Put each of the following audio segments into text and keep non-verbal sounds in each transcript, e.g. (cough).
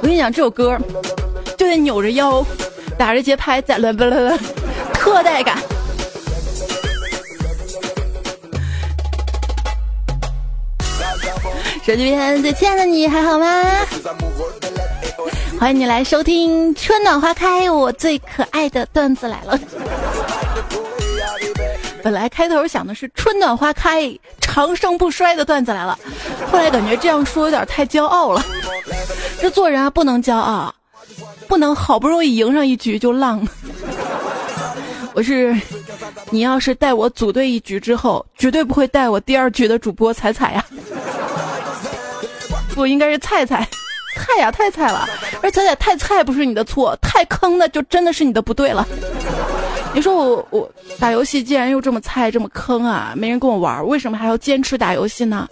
我跟你讲，这首歌就得扭着腰，打着节拍，在啦啦啦啦，特带感。手机边最亲爱的你还好吗？欢迎你来收听《春暖花开》，我最可爱的段子来了。本来开头想的是“春暖花开，长盛不衰”的段子来了，后来感觉这样说有点太骄傲了。这做人啊，不能骄傲，不能好不容易赢上一局就浪。(laughs) 我是，你要是带我组队一局之后，绝对不会带我第二局的主播彩彩呀。不应该是菜菜，菜呀太菜了，而彩彩太菜不是你的错，太坑那就真的是你的不对了。你说我我打游戏既然又这么菜这么坑啊，没人跟我玩，为什么还要坚持打游戏呢？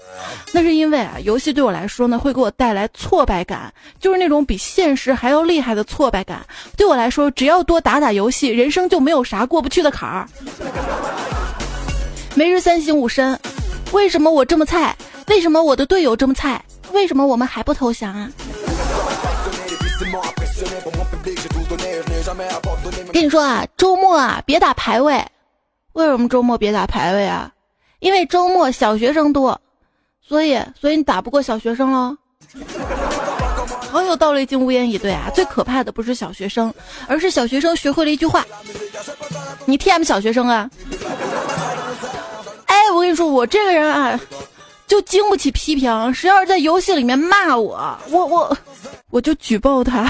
那是因为啊，游戏对我来说呢会给我带来挫败感，就是那种比现实还要厉害的挫败感。对我来说，只要多打打游戏，人生就没有啥过不去的坎儿。每日三省吾身，为什么我这么菜？为什么我的队友这么菜？为什么我们还不投降啊？跟你说啊，周末啊别打排位。为什么周末别打排位啊？因为周末小学生多，所以所以你打不过小学生喽。好有道理，竟无言以对啊！最可怕的不是小学生，而是小学生学会了一句话：你 T M 小学生啊！哎，我跟你说，我这个人啊。就经不起批评，谁要是在游戏里面骂我，我我我就举报他。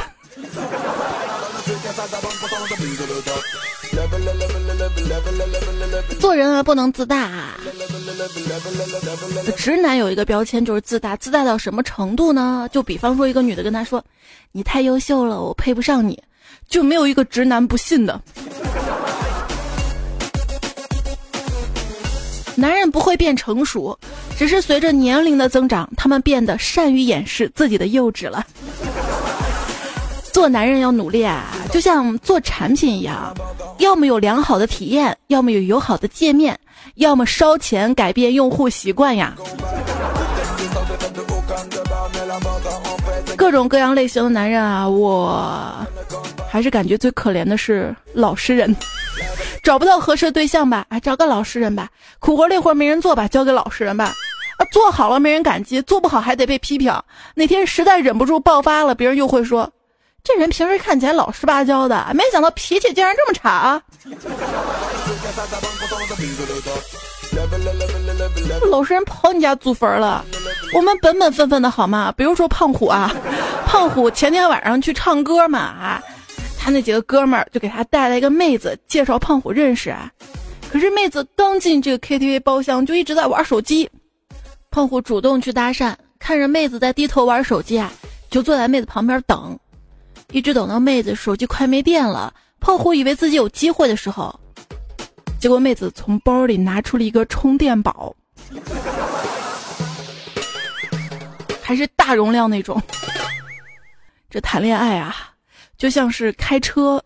做人啊，不能自大。直男有一个标签就是自大，自大到什么程度呢？就比方说，一个女的跟他说：“你太优秀了，我配不上你。”就没有一个直男不信的。男人不会变成熟，只是随着年龄的增长，他们变得善于掩饰自己的幼稚了。做男人要努力啊，就像做产品一样，要么有良好的体验，要么有友好的界面，要么烧钱改变用户习惯呀。各种各样类型的男人啊，我还是感觉最可怜的是老实人。找不到合适对象吧？哎，找个老实人吧。苦活累活没人做吧？交给老实人吧。啊，做好了没人感激，做不好还得被批评。哪天实在忍不住爆发了，别人又会说，这人平时看起来老实巴交的，没想到脾气竟然这么差。老实人跑你家祖坟了，我们本本分分的好吗？比如说胖虎啊，胖虎前天晚上去唱歌嘛啊。他那几个哥们儿就给他带来一个妹子，介绍胖虎认识啊。可是妹子刚进这个 KTV 包厢，就一直在玩手机。胖虎主动去搭讪，看着妹子在低头玩手机啊，就坐在妹子旁边等，一直等到妹子手机快没电了。胖虎以为自己有机会的时候，结果妹子从包里拿出了一个充电宝，还是大容量那种。这谈恋爱啊！就像是开车，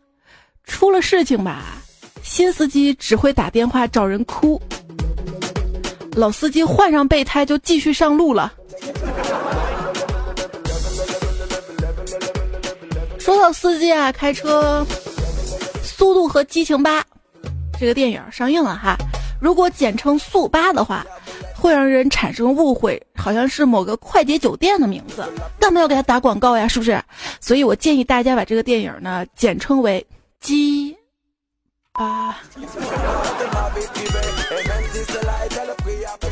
出了事情吧，新司机只会打电话找人哭，老司机换上备胎就继续上路了。说到司机啊，开车，《速度和激情八》这个电影上映了哈，如果简称速八的话。会让人产生误会，好像是某个快捷酒店的名字，干嘛要给他打广告呀？是不是？所以我建议大家把这个电影呢简称为“鸡巴”。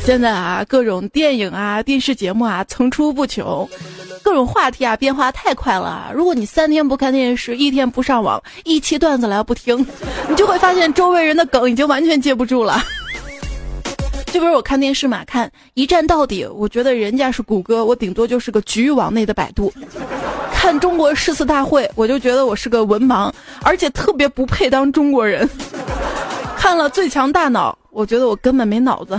现在啊，各种电影啊、电视节目啊层出不穷，各种话题啊变化太快了。如果你三天不看电视，一天不上网，一期段子来不听，(laughs) 你就会发现周围人的梗已经完全接不住了。(laughs) 就比如我看电视嘛，看一站到底，我觉得人家是谷歌，我顶多就是个局域网内的百度。看中国诗词大会，我就觉得我是个文盲，而且特别不配当中国人。看了最强大脑，我觉得我根本没脑子。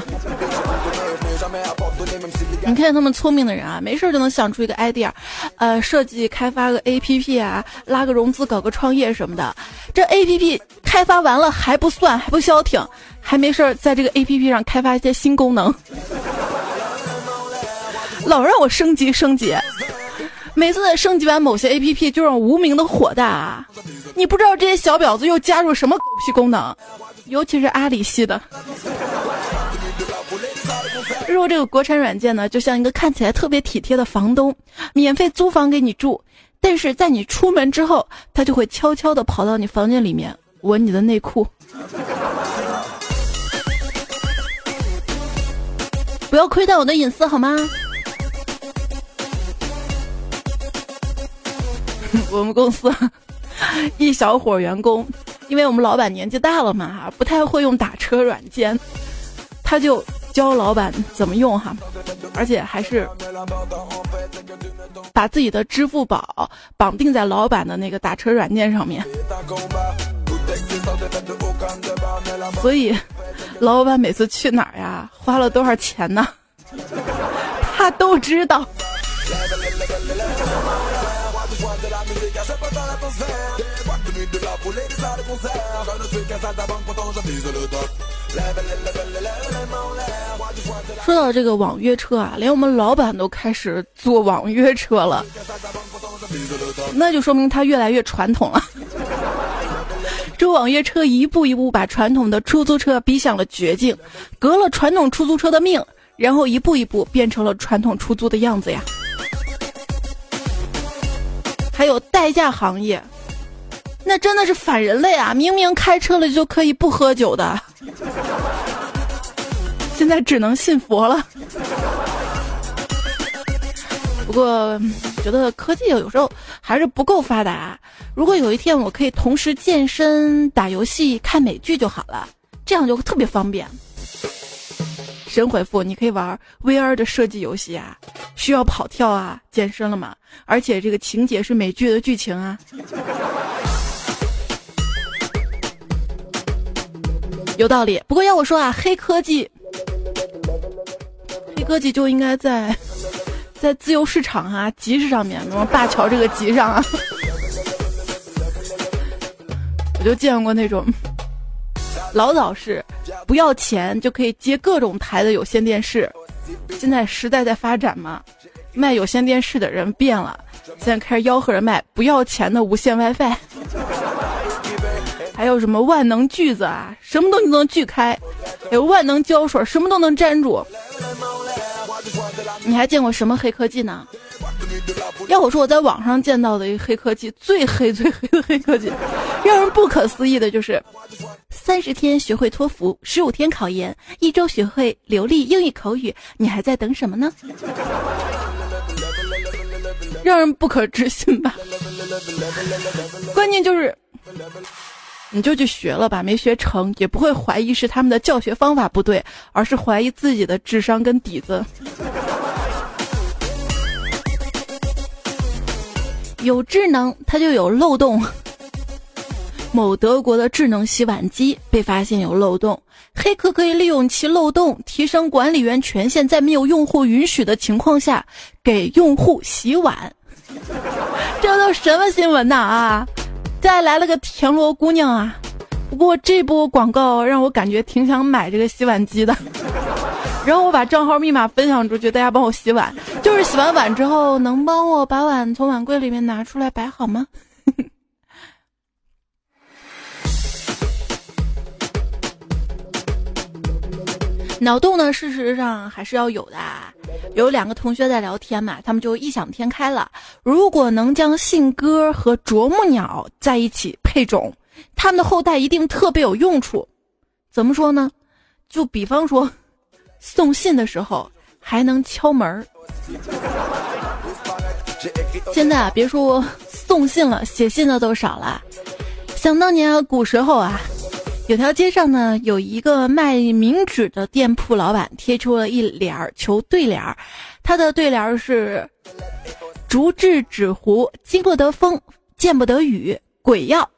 你看他们聪明的人啊，没事就能想出一个 idea，呃，设计开发个 APP 啊，拉个融资搞个创业什么的。这 APP 开发完了还不算，还不消停，还没事在这个 APP 上开发一些新功能。老让我升级升级。每次升级完某些 A P P 就让无名的火大啊！你不知道这些小婊子又加入什么狗屁功能，尤其是阿里系的。说这个国产软件呢，就像一个看起来特别体贴的房东，免费租房给你住，但是在你出门之后，他就会悄悄的跑到你房间里面闻你的内裤。不要窥探我的隐私好吗？(laughs) 我们公司 (laughs) 一小伙员工，因为我们老板年纪大了嘛，不太会用打车软件，他就教老板怎么用哈，而且还是把自己的支付宝绑定在老板的那个打车软件上面，所以老板每次去哪儿呀，花了多少钱呢？他都知道。说到这个网约车啊，连我们老板都开始坐网约车了，(laughs) 那就说明他越来越传统了。这网约车一步一步把传统的出租车逼向了绝境，革了传统出租车的命，然后一步一步变成了传统出租的样子呀。还有代驾行业，那真的是反人类啊！明明开车了就可以不喝酒的，(laughs) 现在只能信佛了。不过，觉得科技有时候还是不够发达。如果有一天我可以同时健身、打游戏、看美剧就好了，这样就特别方便。神回复：你可以玩 VR 的射击游戏啊，需要跑跳啊，健身了嘛？而且这个情节是美剧的剧情啊，(laughs) 有道理。不过要我说啊，黑科技，黑科技就应该在在自由市场啊，集市上面，什么灞桥这个集上啊，(laughs) 我就见过那种。老早是不要钱就可以接各种台的有线电视，现在时代在发展嘛，卖有线电视的人变了，现在开始吆喝着卖不要钱的无线 WiFi，(laughs) 还有什么万能锯子啊，什么东西都能锯开，还有万能胶水，什么都能粘住。你还见过什么黑科技呢？要我说，我在网上见到的一个黑科技，最黑最黑的黑科技，(laughs) 让人不可思议的就是：三十天学会托福，十五天考研，一周学会流利英语口语，你还在等什么呢？让人不可置信吧？关键就是，你就去学了吧，没学成也不会怀疑是他们的教学方法不对，而是怀疑自己的智商跟底子。有智能，它就有漏洞。某德国的智能洗碗机被发现有漏洞，黑客可以利用其漏洞提升管理员权限，在没有用户允许的情况下给用户洗碗。这都什么新闻呐啊！再来了个田螺姑娘啊！不过这波广告让我感觉挺想买这个洗碗机的。(laughs) 然后我把账号密码分享出去，大家帮我洗碗。就是洗完碗之后，能帮我把碗从碗柜里面拿出来摆好吗？脑洞呢，事实上还是要有的。有两个同学在聊天嘛，他们就异想天开了：如果能将信鸽和啄木鸟在一起配种，他们的后代一定特别有用处。怎么说呢？就比方说。送信的时候还能敲门儿。现在啊，别说送信了，写信的都少了。想当年古时候啊，有条街上呢有一个卖冥纸的店铺老板贴出了一联儿求对联儿，他的对联儿是：竹制纸糊，经不得风，见不得雨，鬼要。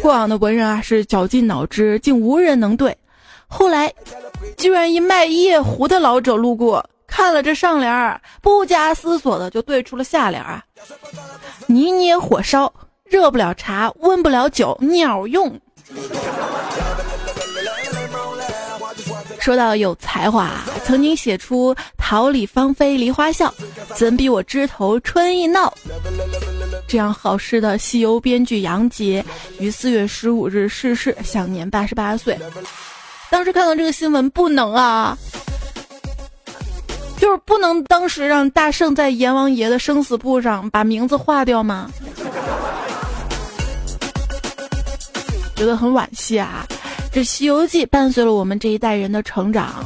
过往的文人啊是绞尽脑汁，竟无人能对。后来，居然一卖夜壶的老者路过，看了这上联儿，不加思索的就对出了下联儿啊：泥捏火烧，热不了茶，温不了酒，鸟用。说到有才华，曾经写出“桃李芳菲梨花笑，怎比我枝头春意闹”这样好诗的西游编剧杨洁于四月十五日逝世，享年八十八岁。当时看到这个新闻，不能啊，就是不能当时让大圣在阎王爷的生死簿上把名字划掉吗？觉得很惋惜啊。这《西游记》伴随了我们这一代人的成长。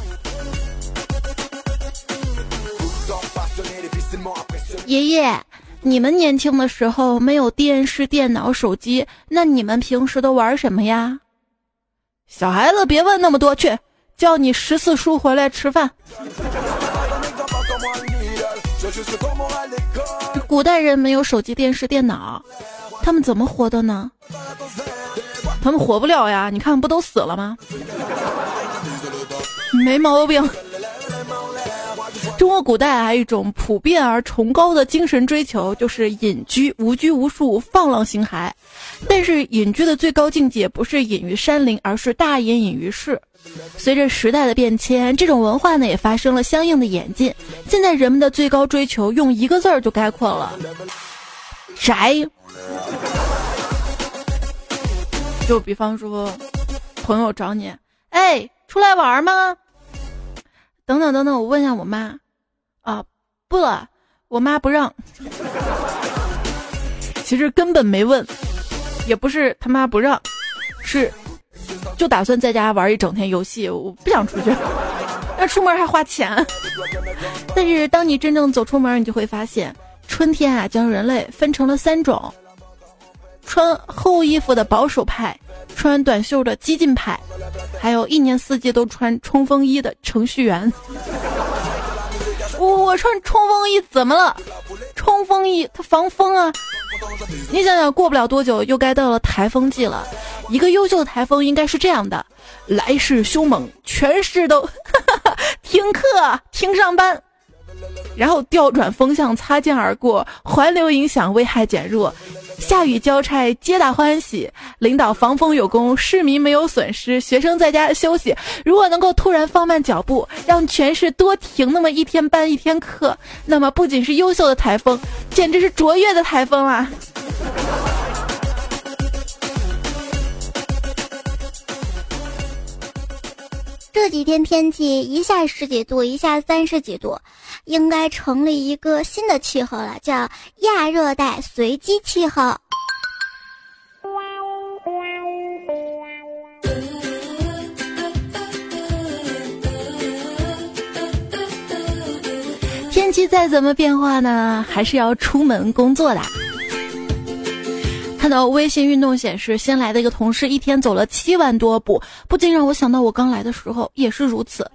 爷爷，你们年轻的时候没有电视、电脑、手机，那你们平时都玩什么呀？小孩子别问那么多，去叫你十四叔回来吃饭。古代人没有手机、电视、电脑，他们怎么活的呢？他们活不了呀！你看，不都死了吗？没毛病。中国古代还有一种普遍而崇高的精神追求，就是隐居，无拘无束，放浪形骸。但是隐居的最高境界不是隐于山林，而是大隐隐于市。随着时代的变迁，这种文化呢也发生了相应的演进。现在人们的最高追求，用一个字儿就概括了：宅。就比方说，朋友找你，哎，出来玩吗？等等等等，我问一下我妈，啊，不了，我妈不让。其实根本没问，也不是他妈不让，是就打算在家玩一整天游戏，我不想出去，那出门还花钱。但是当你真正走出门，你就会发现，春天啊，将人类分成了三种。穿厚衣服的保守派，穿短袖的激进派，还有一年四季都穿冲锋衣的程序员。我我穿冲锋衣怎么了？冲锋衣它防风啊！你想想，过不了多久又该到了台风季了。一个优秀的台风应该是这样的：来势凶猛，全市都 (laughs) 停课停上班，然后调转风向，擦肩而过，环流影响，危害减弱。下雨交差，皆大欢喜。领导防风有功，市民没有损失，学生在家休息。如果能够突然放慢脚步，让全市多停那么一天班一天课，那么不仅是优秀的台风，简直是卓越的台风啊！这几天天气一下十几度，一下三十几度。应该成立一个新的气候了，叫亚热带随机气候。天气再怎么变化呢，还是要出门工作的。看到微信运动显示，新来的一个同事一天走了七万多步，不禁让我想到我刚来的时候也是如此。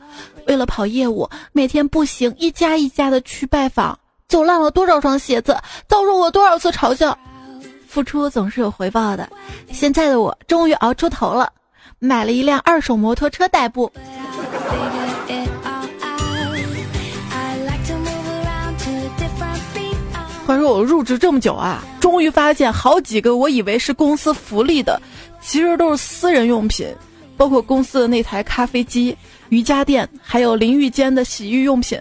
为了跑业务，每天步行一家一家的去拜访，走烂了多少双鞋子，遭受过多少次嘲笑。付出总是有回报的，现在的我终于熬出头了，买了一辆二手摩托车代步。话说我入职这么久啊，终于发现好几个我以为是公司福利的，其实都是私人用品，包括公司的那台咖啡机、瑜伽垫，还有淋浴间的洗浴用品。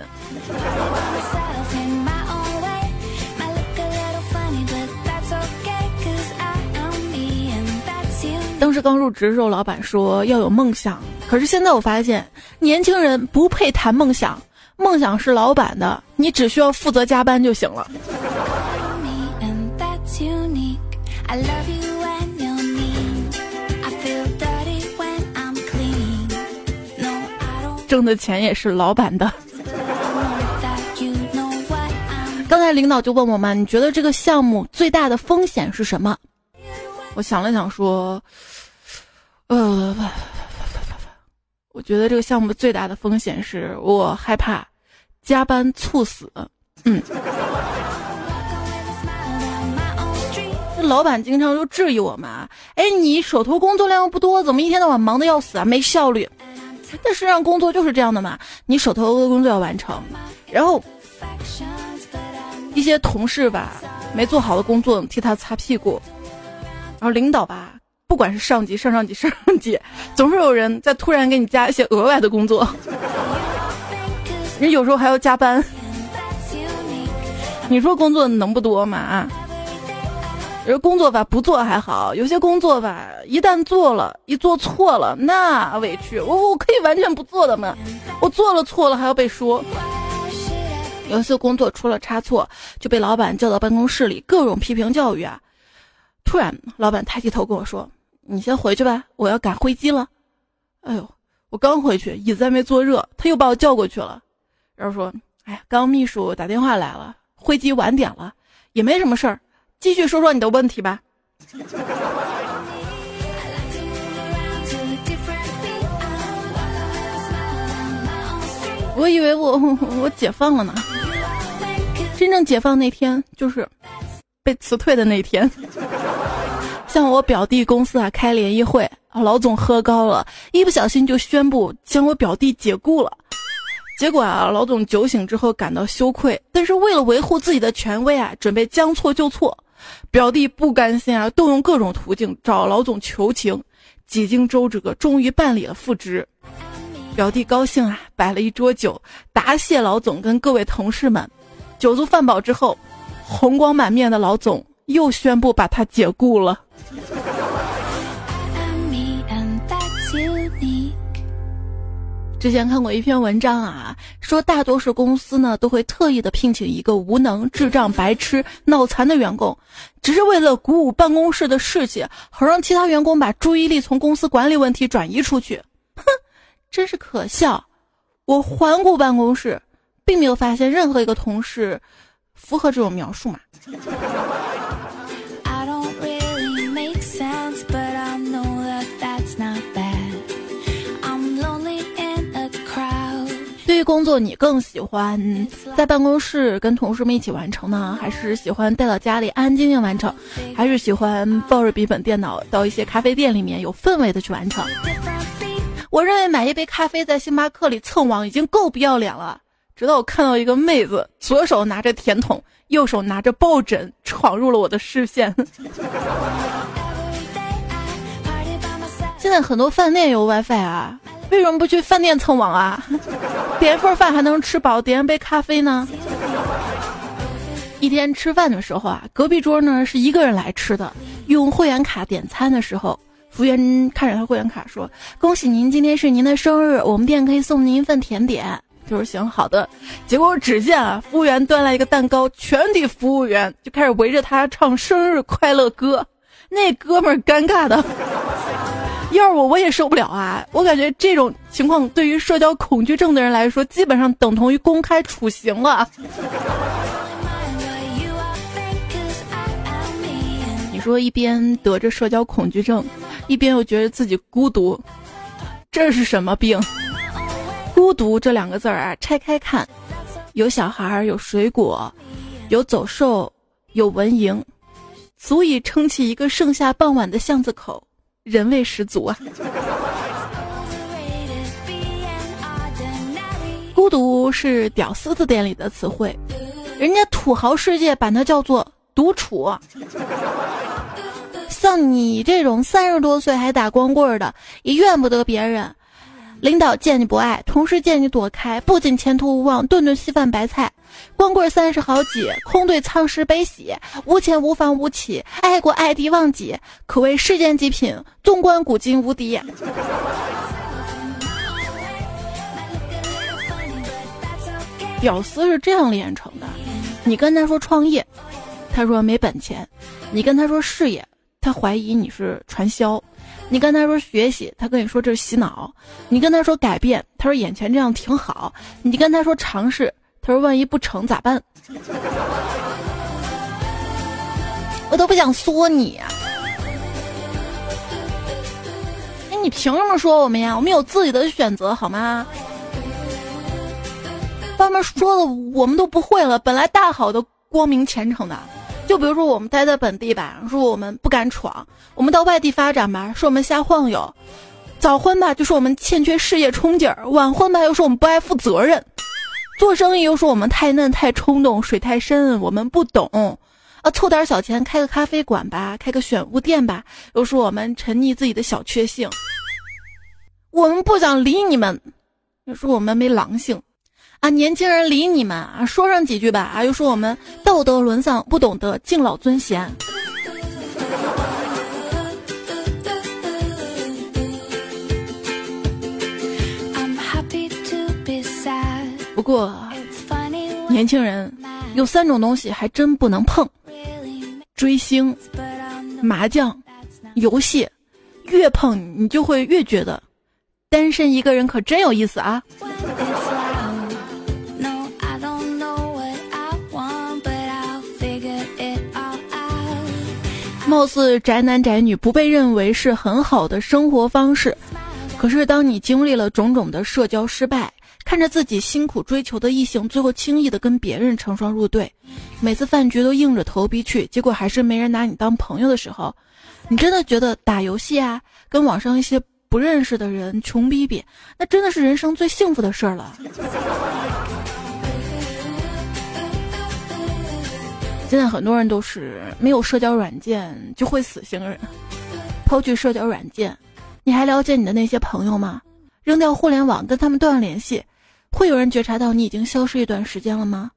当时刚入职的时候，老板说要有梦想，可是现在我发现年轻人不配谈梦想。梦想是老板的，你只需要负责加班就行了。挣的钱也是老板的。刚才领导就问我们，你觉得这个项目最大的风险是什么？我想了想说，呃，我觉得这个项目最大的风险是我害怕。加班猝死，嗯，这老板经常就质疑我们，哎，你手头工作量又不多，怎么一天到晚忙的要死啊，没效率？但实际上工作就是这样的嘛，你手头的工作要完成，然后一些同事吧没做好的工作替他擦屁股，然后领导吧不管是上级、上上级、上上级，总是有人在突然给你加一些额外的工作。人有时候还要加班，你说工作能不多吗？啊？而工作吧不做还好，有些工作吧一旦做了，一做错了那委屈。我我可以完全不做的嘛，我做了错了还要被说。有一次工作出了差错，就被老板叫到办公室里各种批评教育啊。突然老板抬起头跟我说：“你先回去吧，我要赶飞机了。”哎呦，我刚回去，椅子还没坐热，他又把我叫过去了，然后说：“哎呀，刚秘书打电话来了，会机晚点了，也没什么事儿。”继续说说你的问题吧。(laughs) 我以为我我解放了呢，真正解放那天就是被辞退的那天。(laughs) 像我表弟公司啊开联谊会啊，老总喝高了，一不小心就宣布将我表弟解雇了。结果啊，老总酒醒之后感到羞愧，但是为了维护自己的权威啊，准备将错就错。表弟不甘心啊，动用各种途径找老总求情，几经周折，终于办理了复职。表弟高兴啊，摆了一桌酒，答谢老总跟各位同事们。酒足饭饱之后，红光满面的老总又宣布把他解雇了。之前看过一篇文章啊，说大多数公司呢都会特意的聘请一个无能、智障、白痴、脑残的员工，只是为了鼓舞办公室的士气，好让其他员工把注意力从公司管理问题转移出去。哼，真是可笑！我环顾办公室，并没有发现任何一个同事符合这种描述嘛。工作，你更喜欢在办公室跟同事们一起完成呢，还是喜欢带到家里安安静静完成，还是喜欢抱着笔记本电脑到一些咖啡店里面有氛围的去完成？我认为买一杯咖啡在星巴克里蹭网已经够不要脸了。直到我看到一个妹子左手拿着甜筒，右手拿着抱枕闯入了我的视线。(laughs) 现在很多饭店有 WiFi 啊。为什么不去饭店蹭网啊？(laughs) 点一份饭还能吃饱，点一杯咖啡呢？一天吃饭的时候啊，隔壁桌呢是一个人来吃的，用会员卡点餐的时候，服务员看着他会员卡说：“恭喜您，今天是您的生日，我们店可以送您一份甜点。”就是行好的。结果只见啊，服务员端来一个蛋糕，全体服务员就开始围着他唱生日快乐歌，那哥们儿尴尬的。要是我，我也受不了啊！我感觉这种情况对于社交恐惧症的人来说，基本上等同于公开处刑了。你说一边得着社交恐惧症，一边又觉得自己孤独，这是什么病？孤独这两个字儿啊，拆开看，有小孩儿，有水果，有走兽，有蚊蝇，足以撑起一个盛夏傍晚的巷子口。人味十足啊！孤独是屌丝字典里的词汇，人家土豪世界把它叫做独处。像你这种三十多岁还打光棍的，也怨不得别人。领导见你不爱，同事见你躲开，不仅前途无望，顿顿稀饭白菜。光棍三十好几，空对苍石悲喜，无钱无房无妻，爱国爱敌忘己，可谓世间极品，纵观古今无敌。屌丝是这样炼成的：你跟他说创业，他说没本钱；你跟他说事业，他怀疑你是传销。你跟他说学习，他跟你说这是洗脑；你跟他说改变，他说眼前这样挺好；你跟他说尝试，他说万一不成咋办？(laughs) 我都不想说你。哎，你凭什么说我们呀？我们有自己的选择好吗？外面说的我们都不会了，本来大好的光明前程的。就比如说我们待在本地吧，说我们不敢闯；我们到外地发展吧，说我们瞎晃悠；早婚吧，就说我们欠缺事业冲劲儿；晚婚吧，又说我们不爱负责任；做生意又说我们太嫩太冲动，水太深，我们不懂；啊，凑点小钱开个咖啡馆吧，开个选物店吧，又说我们沉溺自己的小确幸。我们不想理你们，又说我们没狼性。啊，年轻人理你们啊，说上几句吧啊，又说我们道德沦丧，不懂得敬老尊贤。不过，年轻人有三种东西还真不能碰：追星、麻将、游戏。越碰你就会越觉得，单身一个人可真有意思啊！貌似宅男宅女不被认为是很好的生活方式，可是当你经历了种种的社交失败，看着自己辛苦追求的异性最后轻易的跟别人成双入对，每次饭局都硬着头皮去，结果还是没人拿你当朋友的时候，你真的觉得打游戏啊，跟网上一些不认识的人穷逼逼，那真的是人生最幸福的事儿了。现在很多人都是没有社交软件就会死星人。抛去社交软件，你还了解你的那些朋友吗？扔掉互联网，跟他们断联系，会有人觉察到你已经消失一段时间了吗？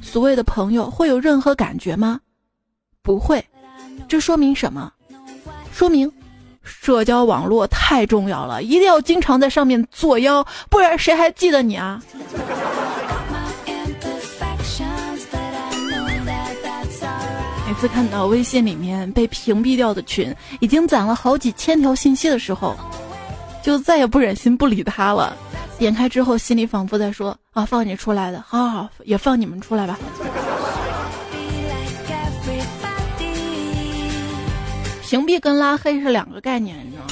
所谓的朋友会有任何感觉吗？不会。这说明什么？说明社交网络太重要了，一定要经常在上面作妖，不然谁还记得你啊？次看到微信里面被屏蔽掉的群已经攒了好几千条信息的时候，就再也不忍心不理他了。点开之后，心里仿佛在说：“啊，放你出来的，好好好，也放你们出来吧。”屏蔽跟拉黑是两个概念，你知道吗？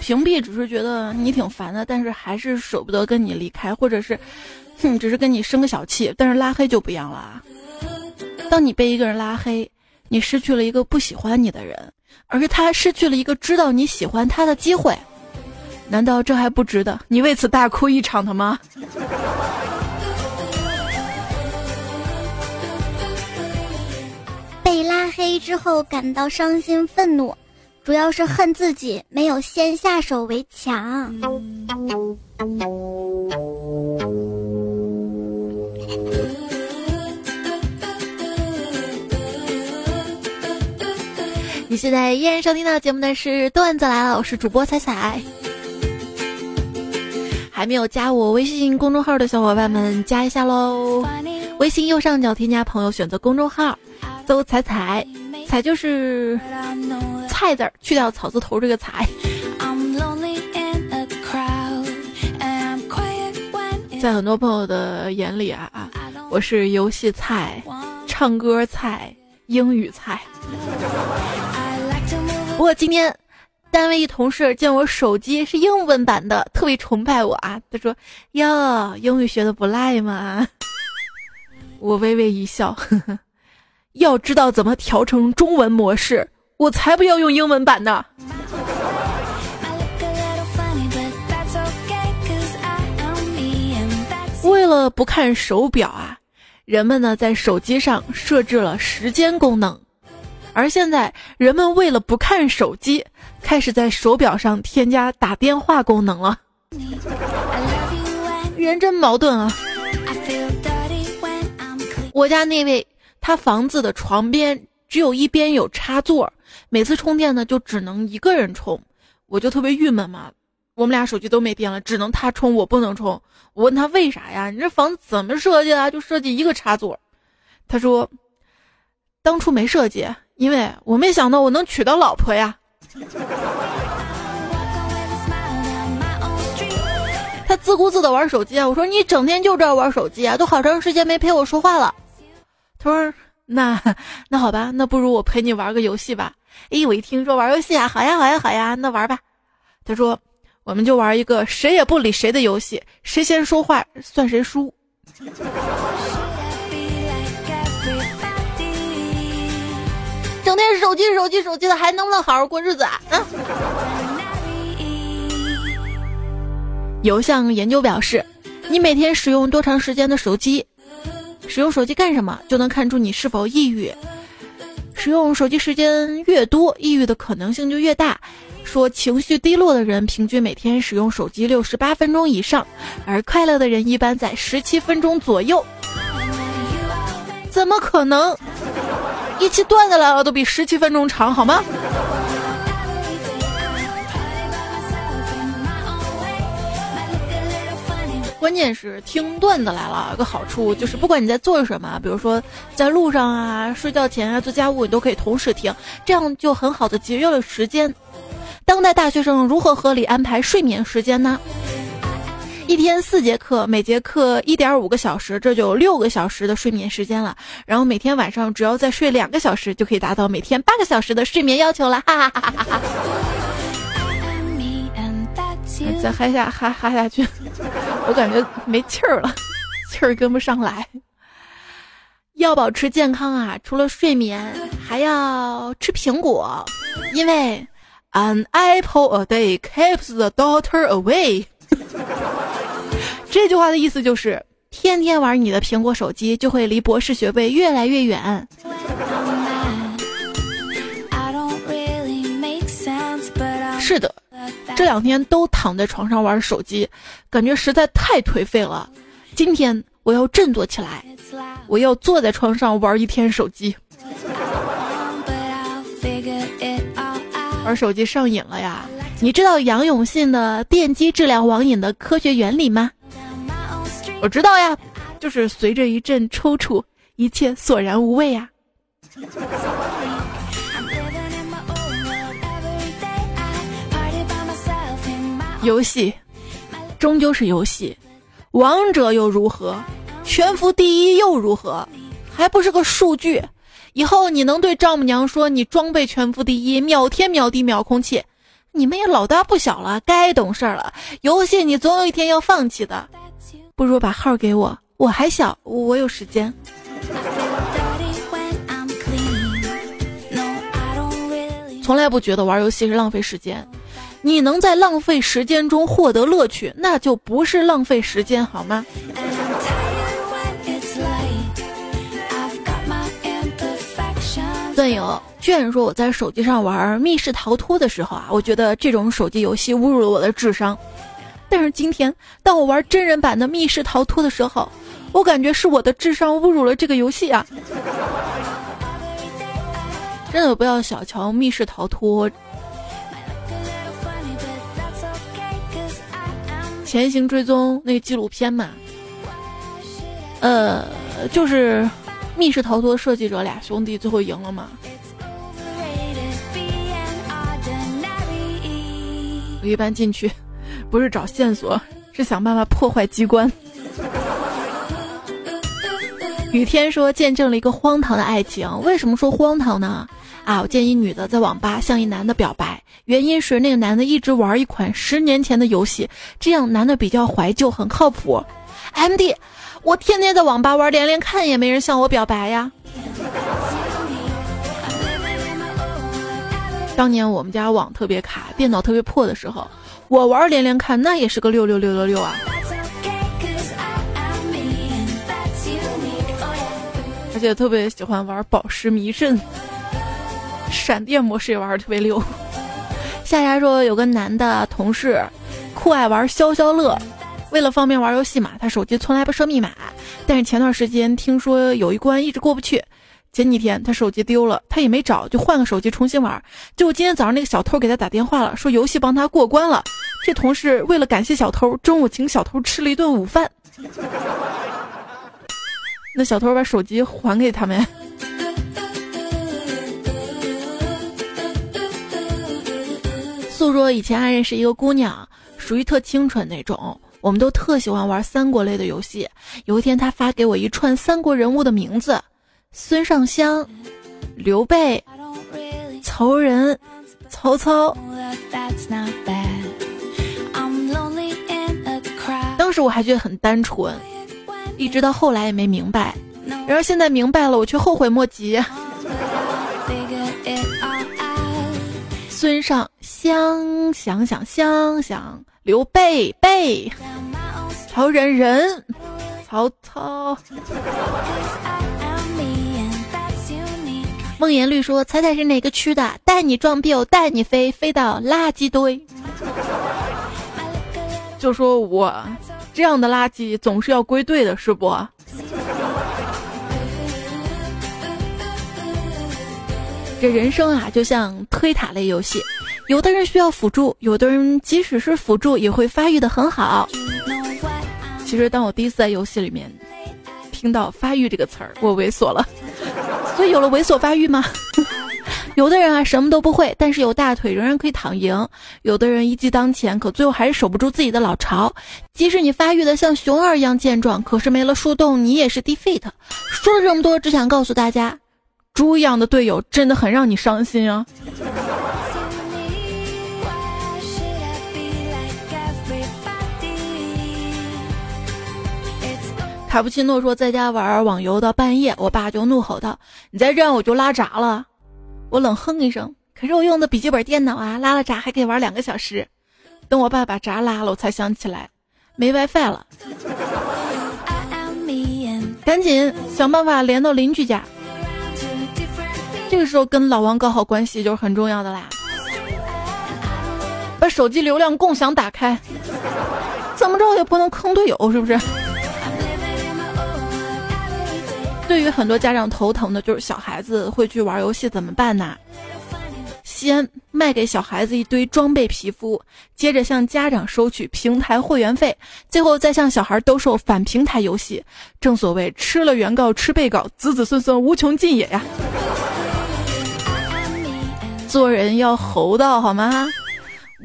屏蔽只是觉得你挺烦的，但是还是舍不得跟你离开，或者是，哼，只是跟你生个小气。但是拉黑就不一样了啊！当你被一个人拉黑。你失去了一个不喜欢你的人，而是他失去了一个知道你喜欢他的机会，难道这还不值得你为此大哭一场的吗？(laughs) 被拉黑之后感到伤心愤怒，主要是恨自己没有先下手为强。现在依然收听到节目的是段子来了，我是主播彩彩。还没有加我微信公众号的小伙伴们加一下喽！微信右上角添加朋友，选择公众号，搜“彩彩”，彩就是菜字儿，去掉草字头这个彩。在很多朋友的眼里啊啊，我是游戏菜、唱歌菜、英语菜。不过今天，单位一同事见我手机是英文版的，特别崇拜我啊。他说：“哟，英语学的不赖嘛。”我微微一笑，呵呵，要知道怎么调成中文模式，我才不要用英文版呢。为了不看手表啊，人们呢在手机上设置了时间功能。而现在，人们为了不看手机，开始在手表上添加打电话功能了。人真矛盾啊！我家那位，他房子的床边只有一边有插座，每次充电呢就只能一个人充，我就特别郁闷嘛。我们俩手机都没电了，只能他充，我不能充。我问他为啥呀？你这房子怎么设计的？就设计一个插座？他说，当初没设计。因为我没想到我能娶到老婆呀。他自顾自的玩手机啊，我说你整天就知道玩手机啊，都好长时间没陪我说话了。他说那 (laughs) 那好吧，那不如我陪你玩个游戏吧。哎，我一听说玩游戏啊，好呀好呀好呀，那玩吧。他说我们就玩一个谁也不理谁的游戏，谁先说话算谁输。整天手机手机手机的，还能不能好好过日子啊？嗯。有项研究表示，你每天使用多长时间的手机，使用手机干什么，就能看出你是否抑郁。使用手机时间越多，抑郁的可能性就越大。说情绪低落的人平均每天使用手机六十八分钟以上，而快乐的人一般在十七分钟左右。怎么可能？一期段子来了都比十七分钟长，好吗？关键是听段子来了，有个好处就是不管你在做什么，比如说在路上啊、睡觉前啊、做家务，你都可以同时听，这样就很好的节约了时间。当代大学生如何合理安排睡眠时间呢？一天四节课，每节课一点五个小时，这就六个小时的睡眠时间了。然后每天晚上只要再睡两个小时，就可以达到每天八个小时的睡眠要求了。(laughs) 哈哈哈哈哈哈！再嗨下哈哈下去，我感觉没气儿了，气儿跟不上来。要保持健康啊，除了睡眠，还要吃苹果，因为 an apple a day keeps the doctor away。这句话的意思就是，天天玩你的苹果手机，就会离博士学位越来越远。是的。这两天都躺在床上玩手机，感觉实在太颓废了。今天我要振作起来，我要坐在床上玩一天手机。玩手机上瘾了呀？你知道杨永信的电击治疗网瘾的科学原理吗？我知道呀，就是随着一阵抽搐，一切索然无味呀。游戏终究是游戏，王者又如何？全服第一又如何？还不是个数据。以后你能对丈母娘说你装备全服第一，秒天秒地秒空气？你们也老大不小了，该懂事儿了。游戏你总有一天要放弃的，不如把号给我，我还小，我有时间。从来不觉得玩游戏是浪费时间。你能在浪费时间中获得乐趣，那就不是浪费时间，好吗？段友居然说我在手机上玩密室逃脱的时候啊，我觉得这种手机游戏侮辱了我的智商。但是今天当我玩真人版的密室逃脱的时候，我感觉是我的智商侮辱了这个游戏啊！真的不要小瞧密室逃脱。潜行追踪那个纪录片嘛，呃，就是密室逃脱设计者俩兄弟最后赢了嘛。我一般进去不是找线索，是想办法破坏机关。雨天说见证了一个荒唐的爱情，为什么说荒唐呢？啊！我见一女的在网吧向一男的表白，原因是那个男的一直玩一款十年前的游戏，这样男的比较怀旧，很靠谱。M D，我天天在网吧玩连连看，也没人向我表白呀。当年我们家网特别卡，电脑特别破的时候，我玩连连看那也是个六六六六六啊。而且特别喜欢玩宝石迷阵。闪电模式也玩的特别溜。夏夏说有个男的同事，酷爱玩消消乐，为了方便玩游戏嘛，他手机从来不设密码。但是前段时间听说有一关一直过不去，前几天他手机丢了，他也没找，就换个手机重新玩。结果今天早上那个小偷给他打电话了，说游戏帮他过关了。这同事为了感谢小偷，中午请小偷吃了一顿午饭。(laughs) 那小偷把手机还给他们。诉说以前还认识一个姑娘，属于特清纯那种，我们都特喜欢玩三国类的游戏。有一天，她发给我一串三国人物的名字：孙尚香、刘备、曹仁、曹操。当时我还觉得很单纯，一直到后来也没明白，然而现在明白了，我却后悔莫及。孙尚香想想想想，刘备备，曹仁仁，曹操。梦言绿说：“猜猜是哪个区的？带你撞壁，带你飞，飞到垃圾堆。”就说我这样的垃圾总是要归队的，是不？这人生啊，就像推塔类游戏，有的人需要辅助，有的人即使是辅助也会发育的很好。其实，当我第一次在游戏里面听到“发育”这个词儿，我猥琐了。所以有了猥琐发育吗？(laughs) 有的人啊，什么都不会，但是有大腿仍然可以躺赢；有的人一骑当前，可最后还是守不住自己的老巢。即使你发育的像熊二一样健壮，可是没了树洞，你也是 defeat。说了这么多，只想告诉大家。猪一样的队友真的很让你伤心啊！卡布奇诺说，在家玩网游到半夜，我爸就怒吼道：“你再这样我就拉闸了！”我冷哼一声，可是我用的笔记本电脑啊，拉了闸还可以玩两个小时。等我爸把闸拉了，我才想起来没 WiFi 了，赶紧想办法连到邻居家。这个时候跟老王搞好关系就是很重要的啦。把手机流量共享打开，怎么着也不能坑队友，是不是？对于很多家长头疼的就是小孩子会去玩游戏怎么办呢？先卖给小孩子一堆装备皮肤，接着向家长收取平台会员费，最后再向小孩兜售反平台游戏。正所谓吃了原告吃被告，子子孙孙无穷尽也呀。做人要厚道好吗？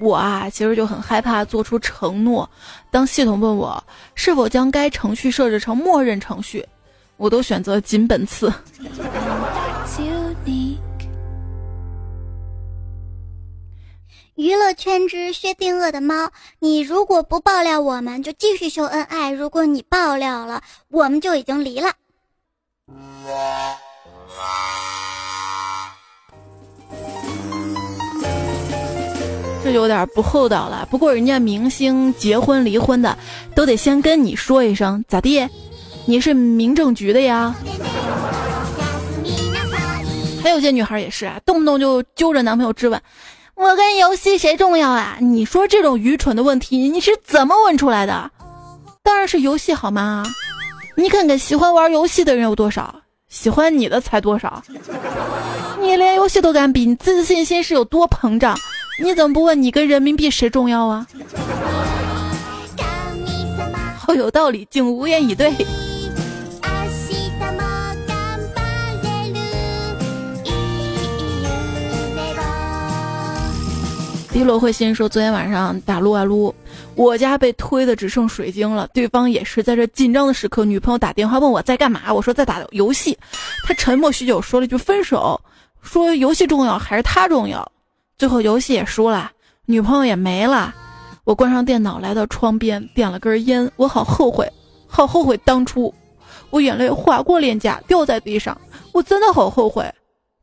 我啊，其实就很害怕做出承诺。当系统问我是否将该程序设置成默认程序，我都选择仅本次。娱乐圈之薛定谔的猫，你如果不爆料，我们就继续秀恩爱；如果你爆料了，我们就已经离了。这有点不厚道了。不过人家明星结婚离婚的，都得先跟你说一声，咋地？你是民政局的呀？还有些女孩也是啊，动不动就揪着男朋友质问：“我跟游戏谁重要啊？”你说这种愚蠢的问题，你是怎么问出来的？当然是游戏好吗？你看看喜欢玩游戏的人有多少，喜欢你的才多少？你连游戏都敢比，你自信心是有多膨胀？你怎么不问你跟人民币谁重要啊？好有道理，竟无言以对。迪罗会心说，昨天晚上打撸啊撸，我家被推的只剩水晶了。对方也是在这紧张的时刻，女朋友打电话问我在干嘛，我说在打游戏。他沉默许久，说了一句分手，说游戏重要还是他重要？最后游戏也输了，女朋友也没了。我关上电脑，来到窗边，点了根烟。我好后悔，好后悔当初。我眼泪划过脸颊，掉在地上。我真的好后悔，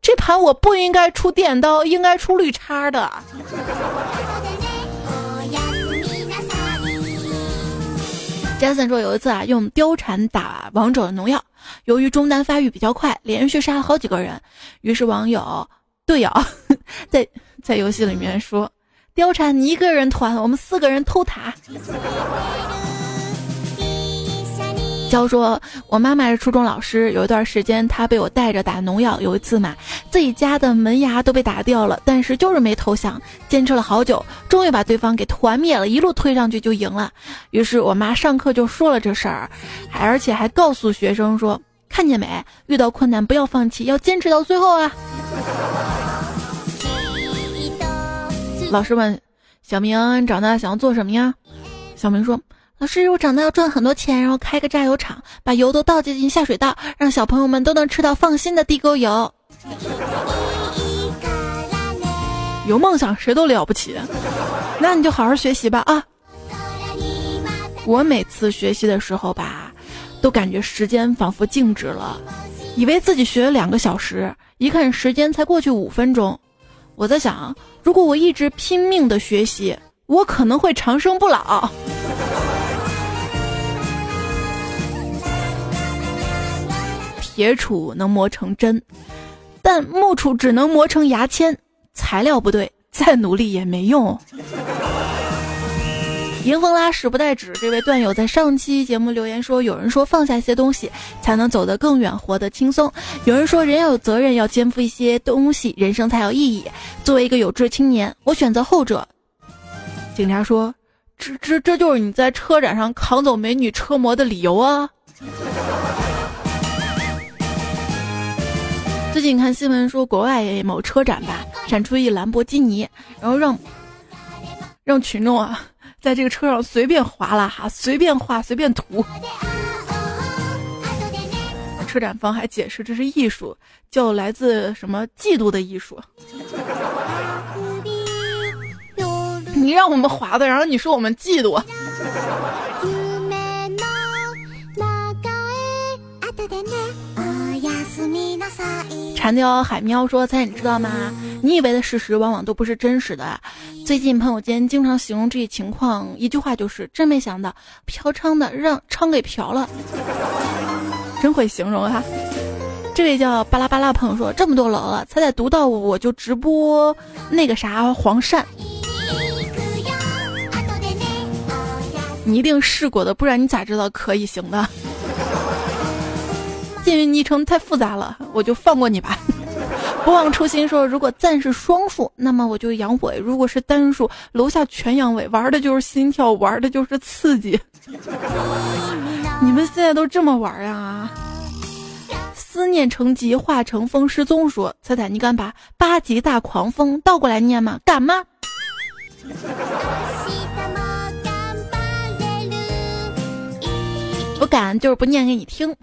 这盘我不应该出电刀，应该出绿叉的。杰森说有一次啊，用貂蝉打王者农药，由于中单发育比较快，连续杀了好几个人，于是网友队友 (laughs) 在。在游戏里面说，貂蝉你一个人团，我们四个人偷塔。娇说，我妈妈是初中老师，有一段时间她被我带着打农药，有一次嘛，自己家的门牙都被打掉了，但是就是没投降，坚持了好久，终于把对方给团灭了，一路推上去就赢了。于是我妈上课就说了这事儿，还而且还告诉学生说，看见没，遇到困难不要放弃，要坚持到最后啊。老师问小明长大想要做什么呀？小明说：“老师，我长大要赚很多钱，然后开个榨油厂，把油都倒进下水道，让小朋友们都能吃到放心的地沟油。”有梦想谁都了不起，那你就好好学习吧啊！我每次学习的时候吧，都感觉时间仿佛静止了，以为自己学了两个小时，一看时间才过去五分钟。我在想，如果我一直拼命的学习，我可能会长生不老。铁杵能磨成针，但木杵只能磨成牙签，材料不对，再努力也没用。迎风拉屎不带纸，这位段友在上期节目留言说：“有人说放下一些东西才能走得更远，活得轻松；有人说人要有责任，要肩负一些东西，人生才有意义。作为一个有志青年，我选择后者。”警察说：“这这这就是你在车展上扛走美女车模的理由啊！”最近看新闻说，国外某车展吧，展出一兰博基尼，然后让让群众啊。在这个车上随便划拉哈，随便画，随便涂。车展方还解释这是艺术，叫来自什么嫉妒的艺术。你让我们划的，然后你说我们嫉妒。蝉雕海喵说：“猜你知道吗？你以为的事实往往都不是真实的。最近朋友间经常形容这一情况，一句话就是：真没想到嫖娼的让娼给嫖了。真会形容哈。这位叫巴拉巴拉朋友说：这么多楼了，猜猜读到我就直播那个啥黄鳝。你一定试过的，不然你咋知道可以行的？”鉴于昵称太复杂了，我就放过你吧。(laughs) 不忘初心说，如果赞是双数，那么我就阳痿；如果是单数，楼下全阳痿。玩的就是心跳，玩的就是刺激。你们现在都这么玩呀？思念成疾化成风失踪说，彩彩，你敢把八级大狂风倒过来念吗？敢吗？不敢，就是不念给你听。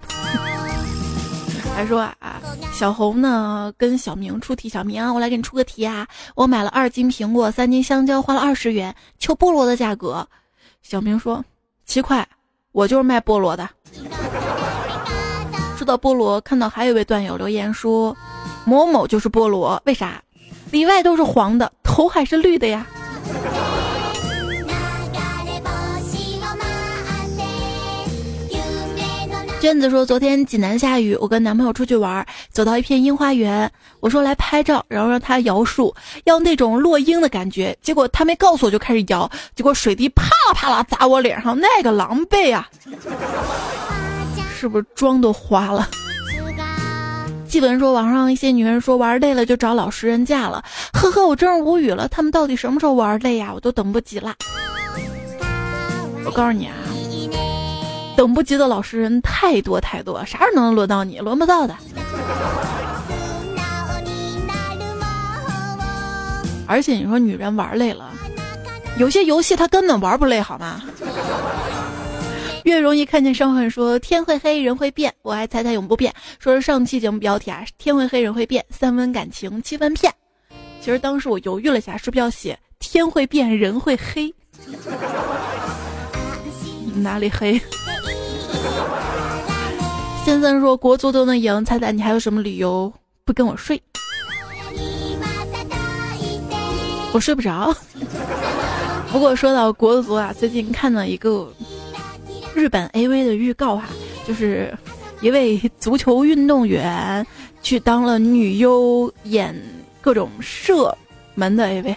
他说啊，小红呢跟小明出题，小明啊我来给你出个题啊，我买了二斤苹果，三斤香蕉，花了二十元，求菠萝的价格。小明说七块，我就是卖菠萝的。(laughs) 说到菠萝，看到还有一位段友留言说，某某就是菠萝，为啥？里外都是黄的，头还是绿的呀？娟子说：“昨天济南下雨，我跟男朋友出去玩，走到一片樱花园，我说来拍照，然后让他摇树，要那种落樱的感觉。结果他没告诉我就开始摇，结果水滴啪啦啪啦砸我脸上，那个狼狈啊！是不是妆都花了？”季文说：“网上一些女人说玩累了就找老实人嫁了，呵呵，我真是无语了。他们到底什么时候玩累呀？我都等不及了。我告诉你啊。”等不及的老实人太多太多，啥时候能轮到你？轮不到的。而且你说女人玩累了，有些游戏她根本玩不累，好吗？(laughs) 越容易看见伤痕，说天会黑，人会变。我爱猜猜永不变。说是上期节目标题啊，天会黑，人会变，三分感情，七分骗。其实当时我犹豫了一下，是不是要写天会变，人会黑？哪里黑？(laughs) 先生说国足都能赢，猜猜你还有什么理由不跟我睡？我睡不着。(laughs) 不过说到国足啊，最近看了一个日本 AV 的预告啊，就是一位足球运动员去当了女优，演各种射门的 AV，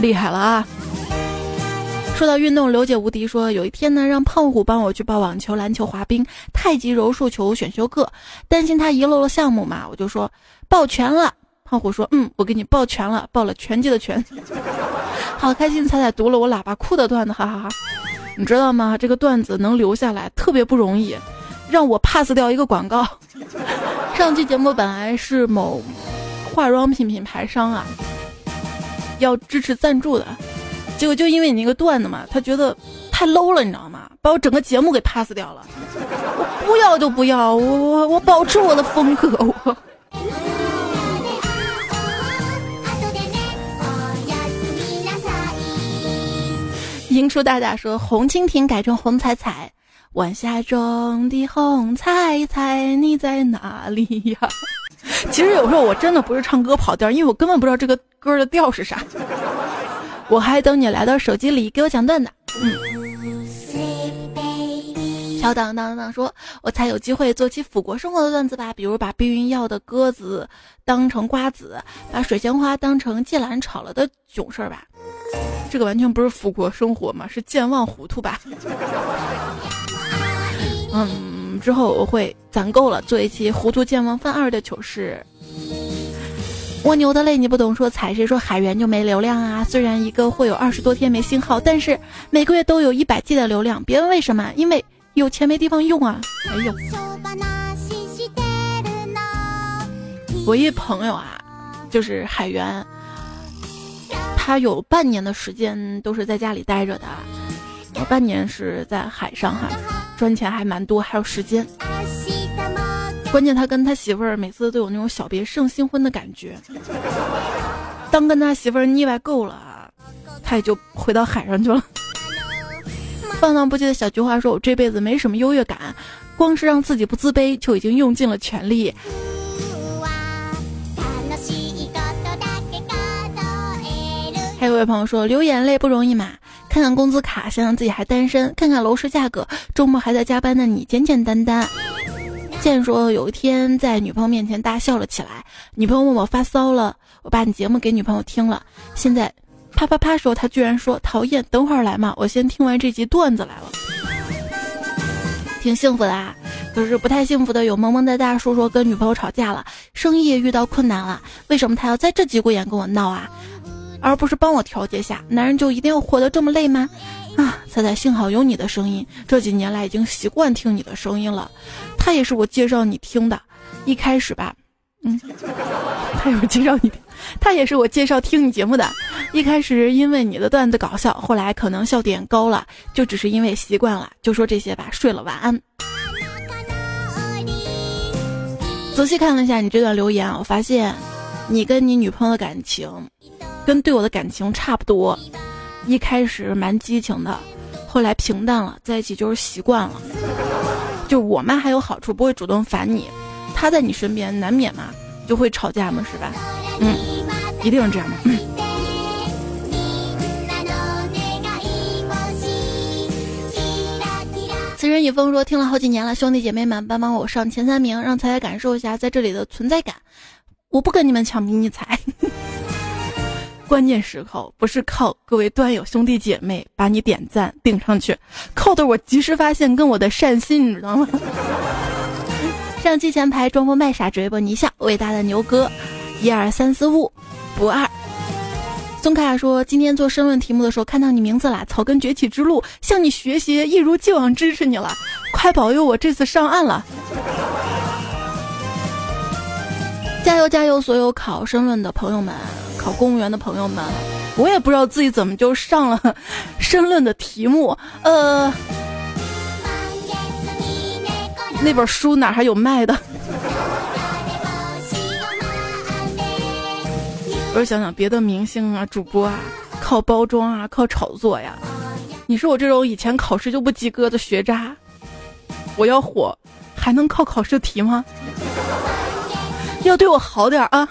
厉害了啊！说到运动，刘姐无敌说，有一天呢，让胖虎帮我去报网球、篮球、滑冰、太极、柔术球选修课，担心他遗漏了项目嘛，我就说报全了。胖虎说，嗯，我给你报全了，报了拳击的拳。(laughs) 好开心，彩彩读了我喇叭哭的段子，哈哈哈。你知道吗？这个段子能留下来特别不容易，让我 pass 掉一个广告。(laughs) 上期节目本来是某化妆品品牌商啊，要支持赞助的。结果就因为你那个段子嘛，他觉得太 low 了，你知道吗？把我整个节目给 pass 掉了。我不要就不要，我我我保持我的风格。我。英叔大大说红蜻蜓改成红彩彩，晚霞中的红彩彩，你在哪里呀？其实有时候我真的不是唱歌跑调，因为我根本不知道这个歌的调是啥。我还等你来到手机里给我讲段子。嗯，小当当当说：“我才有机会做起腐国生活的段子吧，比如把避孕药的鸽子当成瓜子，把水仙花当成芥兰炒了的囧事儿吧。这个完全不是腐国生活嘛，是健忘糊涂吧？嗯，之后我会攒够了做一期糊涂健忘犯二的糗事。蜗牛的泪你不懂，说踩谁说海源就没流量啊？虽然一个会有二十多天没信号，但是每个月都有一百 G 的流量。别问为什么，因为有钱没地方用啊！哎呦，我一朋友啊，就是海源，他有半年的时间都是在家里待着的，有半年是在海上哈，赚钱还蛮多，还有时间。关键他跟他媳妇儿每次都有那种小别胜新婚的感觉。当跟他媳妇儿腻歪够了，他也就回到海上去了。放荡不羁的小菊花说：“我这辈子没什么优越感，光是让自己不自卑就已经用尽了全力。”还有位朋友说：“流眼泪不容易嘛，看看工资卡，想想自己还单身，看看楼市价格，周末还在加班的你，简简单单。”现说有一天在女朋友面前大笑了起来，女朋友问我发骚了，我把你节目给女朋友听了，现在啪啪啪时候，他居然说讨厌，等会儿来嘛，我先听完这集段子来了，挺幸福的啊。可是不太幸福的有萌萌哒哒说说跟女朋友吵架了，生意遇到困难了，为什么他要在这节骨眼跟我闹啊，而不是帮我调节下？男人就一定要活得这么累吗？啊，猜猜，幸好有你的声音，这几年来已经习惯听你的声音了。他也是我介绍你听的，一开始吧，嗯，(laughs) 他也是介绍你，他也是我介绍听你节目的。一开始因为你的段子搞笑，后来可能笑点高了，就只是因为习惯了。就说这些吧，睡了，晚安。仔细看了一下你这段留言，我发现你跟你女朋友的感情，跟对我的感情差不多。一开始蛮激情的，后来平淡了，在一起就是习惯了。就我妈还有好处，不会主动烦你，她在你身边难免嘛，就会吵架嘛，是吧？嗯，一定是这样的。嗯此人已风说听了好几年了，兄弟姐妹们帮帮我上前三名，让彩彩感受一下在这里的存在感。我不跟你们抢迷你彩。关键时候不是靠各位端友兄弟姐妹把你点赞顶上去，靠的我及时发现跟我的善心，你知道吗？(laughs) 上期前排装疯卖傻只为博你笑，伟大的牛哥，一二三四五，不二。宋凯说，今天做申论题目的时候看到你名字了，草根崛起之路向你学习，一如既往支持你了，快保佑我这次上岸了。加油加油！所有考申论的朋友们。考公务员的朋友们，我也不知道自己怎么就上了 (laughs) 申论的题目。呃，那本书哪还有卖的？我是想想别的明星啊、主播啊，靠包装啊、靠炒作呀。你说我这种以前考试就不及格的学渣，我要火还能靠考试题吗？要对我好点啊！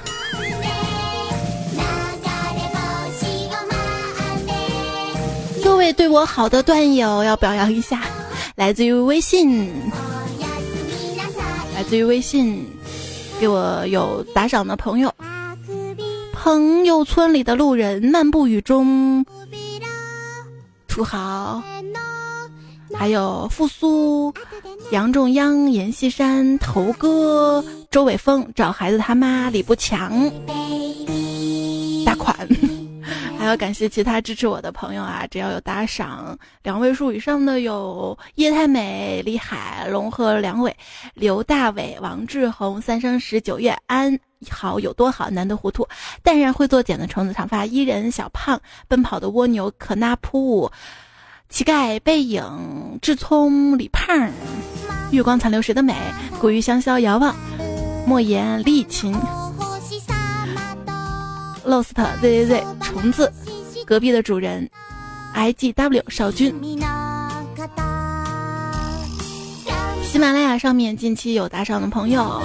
各位对我好的段友要表扬一下，来自于微信，来自于微信，给我有打赏的朋友，朋友村里的路人，漫步雨中，土豪，还有复苏，杨仲央，阎锡山，头哥，周伟峰，找孩子他妈，李不强，大款。(laughs) 还要感谢其他支持我的朋友啊！只要有打赏两位数以上的，有叶太美、李海龙和梁伟、刘大伟、王志宏、三生石、九月安好有多好？难得糊涂，淡然会做茧的虫子，长发伊人、小胖、奔跑的蜗牛、可纳铺、乞丐背影、志聪、李胖、月光残留时的美、古玉香消遥望、莫言、丽琴。Lost Z Z Z 虫子，隔壁的主人，I G W 少君。喜马拉雅上面近期有打赏的朋友，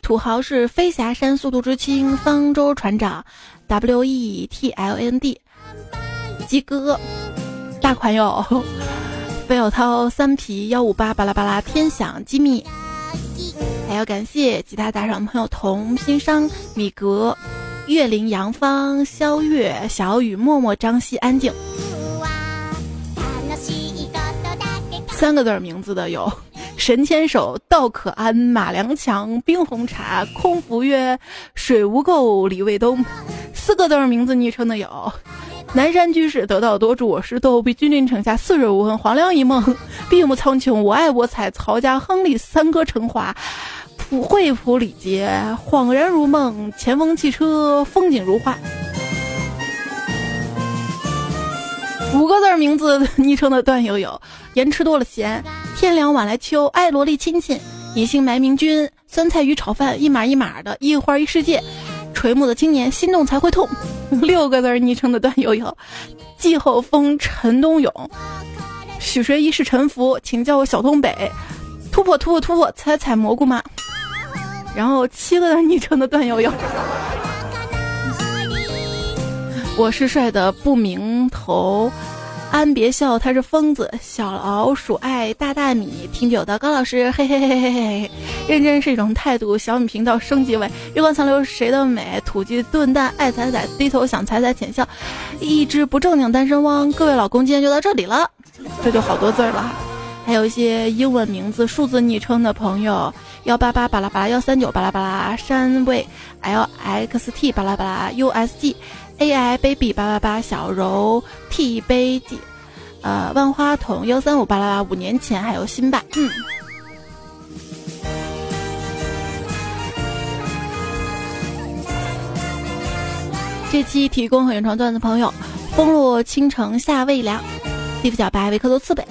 土豪是飞霞山速度之青，方舟船长，W E T L N D，鸡哥，大款有费小涛三皮幺五八巴拉巴拉天享机密，还要感谢吉他打赏的朋友童心商米格、岳林杨芳肖月小雨默默张希安静。三个字儿名字的有神牵手、道可安、马良强、冰红茶、空服约、水无垢、李卫东。四个字名字昵称的有。南山居士得道多助，我是逗比君临城下，似水无痕，黄粱一梦，(laughs) 闭目苍穹，我爱我彩，曹家亨利三哥成华，普惠普礼节，恍然如梦，前锋汽车，风景如画。五个字名字昵称的段友有：盐吃多了咸，天凉晚来秋，爱萝莉亲亲，野性埋名君，酸菜鱼炒饭，一码一码的，一花一世界。垂暮的青年，心动才会痛。(laughs) 六个字昵称的段友有：季后风、陈冬勇、许谁一世沉浮，请叫我小东北。突破突破突破，采采蘑菇吗？然后七个字昵称的段友有：(laughs) 我是帅的不明头。安别笑，他是疯子。小老鼠爱大大米，听久的高老师，嘿嘿嘿嘿嘿嘿。认真是一种态度。小米频道升级为月光残留谁的美？土鸡炖蛋爱踩踩，低头想踩踩浅笑。一只不正经单身汪。各位老公，今天就到这里了。这就好多字了，还有一些英文名字、数字昵称的朋友：幺八八巴拉巴拉，幺三九巴拉巴拉，山位 L X T 巴拉巴拉，U S G。A I baby 八八八小柔 T 杯 G，呃万花筒幺三五八八八五年前还有新吧，嗯。这期提供和原创段子朋友：风落倾城夏未凉，地府小白维克多刺猬，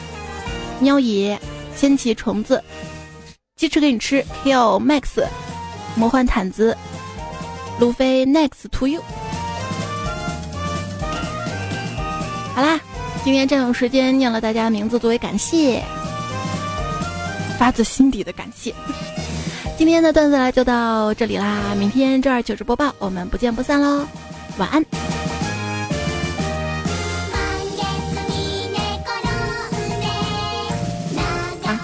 喵爷仙奇虫子，鸡翅给你吃，Kill Max，魔幻毯子，路飞 Next to you。好啦，今天占用时间念了大家的名字作为感谢，发自心底的感谢。今天的段子来就到这里啦，明天周二糗事播报，我们不见不散喽，晚安。啊，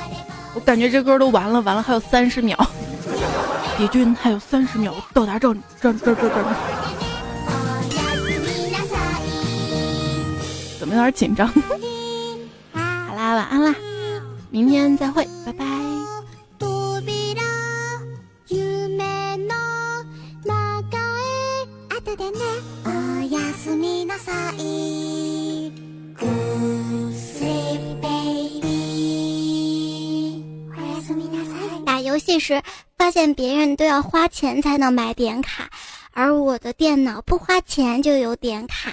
我感觉这歌都完了，完了还有三十秒，(laughs) 敌军还有三十秒到达这这这这这。有点紧张？好啦，晚安啦，明天再会，拜拜。打游戏时发现别人都要花钱才能买点卡，而我的电脑不花钱就有点卡。